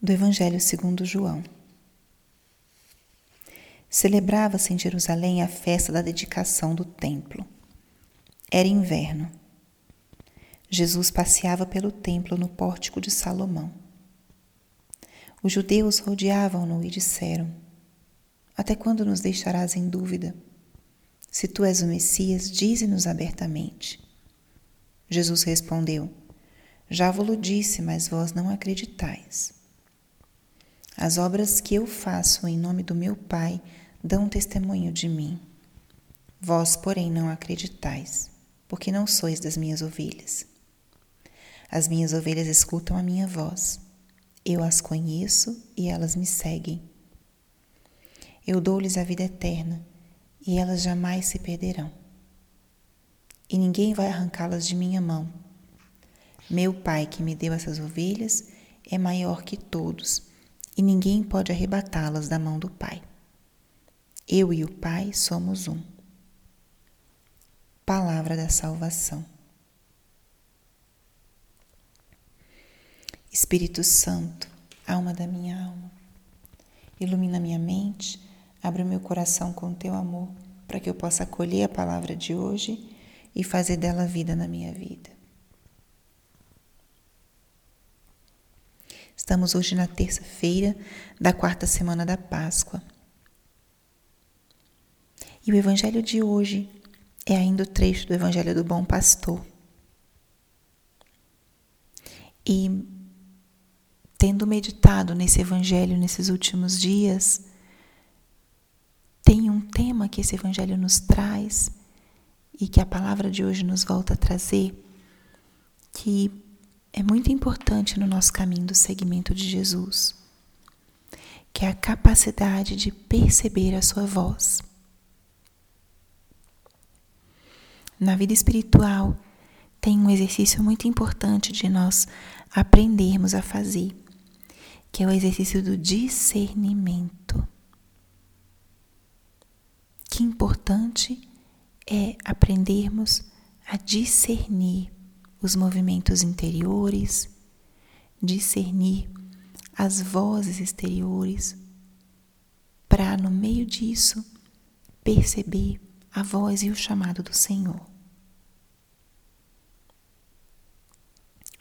do Evangelho segundo João. Celebrava-se em Jerusalém a festa da dedicação do templo. Era inverno. Jesus passeava pelo templo no pórtico de Salomão. Os judeus rodeavam-no e disseram: Até quando nos deixarás em dúvida? Se tu és o Messias, dize-nos abertamente. Jesus respondeu: Já vos disse, mas vós não acreditais. As obras que eu faço em nome do meu Pai dão testemunho de mim. Vós, porém, não acreditais, porque não sois das minhas ovelhas. As minhas ovelhas escutam a minha voz. Eu as conheço e elas me seguem. Eu dou-lhes a vida eterna e elas jamais se perderão. E ninguém vai arrancá-las de minha mão. Meu Pai que me deu essas ovelhas é maior que todos e ninguém pode arrebatá-las da mão do Pai. Eu e o Pai somos um. Palavra da salvação. Espírito Santo, alma da minha alma, ilumina minha mente, abre o meu coração com teu amor, para que eu possa acolher a palavra de hoje e fazer dela vida na minha vida. Estamos hoje na terça-feira da quarta semana da Páscoa. E o evangelho de hoje é ainda o trecho do Evangelho do Bom Pastor. E tendo meditado nesse evangelho nesses últimos dias, tem um tema que esse evangelho nos traz e que a palavra de hoje nos volta a trazer, que é muito importante no nosso caminho do seguimento de Jesus, que é a capacidade de perceber a sua voz. Na vida espiritual, tem um exercício muito importante de nós aprendermos a fazer, que é o exercício do discernimento. Que importante é aprendermos a discernir os movimentos interiores, discernir as vozes exteriores, para no meio disso perceber a voz e o chamado do Senhor.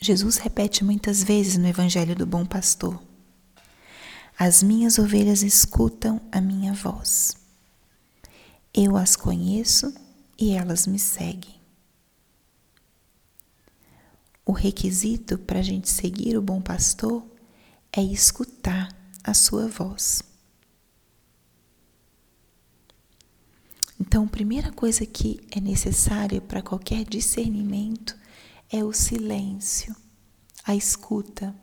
Jesus repete muitas vezes no Evangelho do Bom Pastor: As minhas ovelhas escutam a minha voz. Eu as conheço e elas me seguem. O requisito para a gente seguir o bom pastor é escutar a sua voz. Então, a primeira coisa que é necessária para qualquer discernimento é o silêncio, a escuta.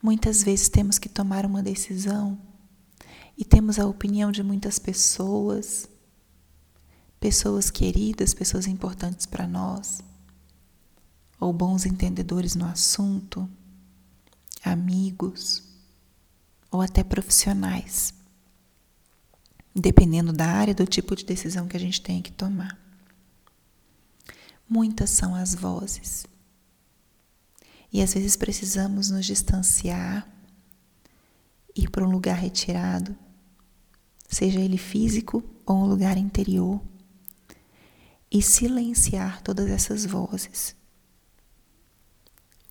Muitas vezes temos que tomar uma decisão e temos a opinião de muitas pessoas, pessoas queridas, pessoas importantes para nós ou bons entendedores no assunto, amigos ou até profissionais, dependendo da área do tipo de decisão que a gente tem que tomar. Muitas são as vozes. E às vezes precisamos nos distanciar, ir para um lugar retirado, seja ele físico ou um lugar interior, e silenciar todas essas vozes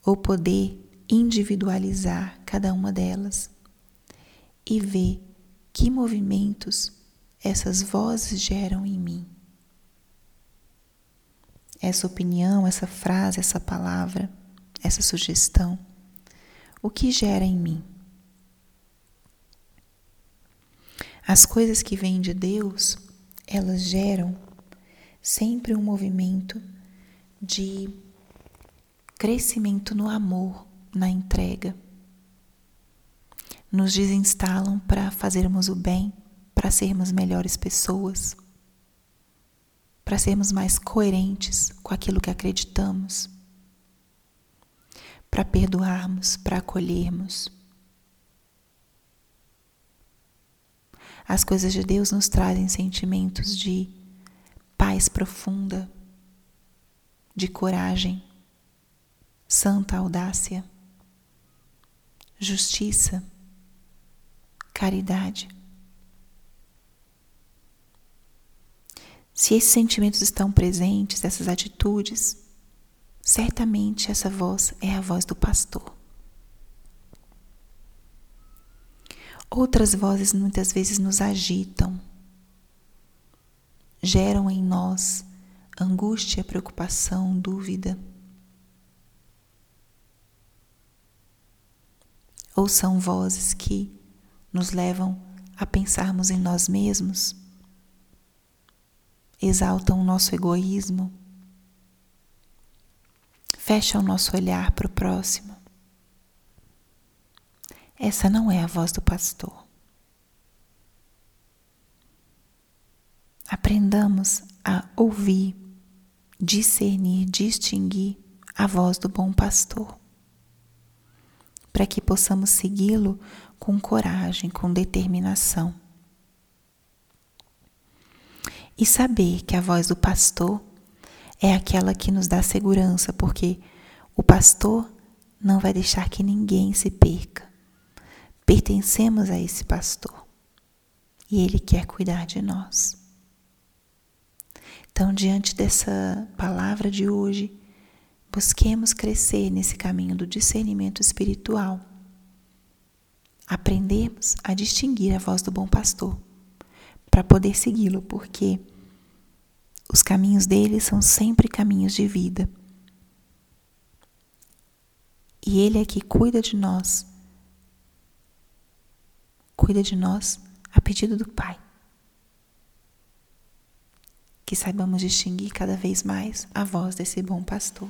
ou poder individualizar cada uma delas e ver que movimentos essas vozes geram em mim. Essa opinião, essa frase, essa palavra, essa sugestão, o que gera em mim? As coisas que vêm de Deus, elas geram sempre um movimento de crescimento no amor, na entrega. Nos desinstalam para fazermos o bem, para sermos melhores pessoas, para sermos mais coerentes com aquilo que acreditamos, para perdoarmos, para acolhermos. As coisas de Deus nos trazem sentimentos de paz profunda, de coragem santa audácia, justiça, caridade. Se esses sentimentos estão presentes, essas atitudes, certamente essa voz é a voz do pastor. Outras vozes muitas vezes nos agitam, geram em nós angústia, preocupação, dúvida. Ou são vozes que nos levam a pensarmos em nós mesmos, exaltam o nosso egoísmo, fecham o nosso olhar para o próximo. Essa não é a voz do pastor. Aprendamos a ouvir, discernir, distinguir a voz do bom pastor, para que possamos segui-lo com coragem, com determinação. E saber que a voz do pastor é aquela que nos dá segurança, porque o pastor não vai deixar que ninguém se perca. Pertencemos a esse pastor e ele quer cuidar de nós. Então, diante dessa palavra de hoje, busquemos crescer nesse caminho do discernimento espiritual. Aprendemos a distinguir a voz do bom pastor para poder segui-lo, porque os caminhos dele são sempre caminhos de vida. E ele é que cuida de nós. Cuida de nós a pedido do Pai que saibamos distinguir cada vez mais a voz desse bom pastor.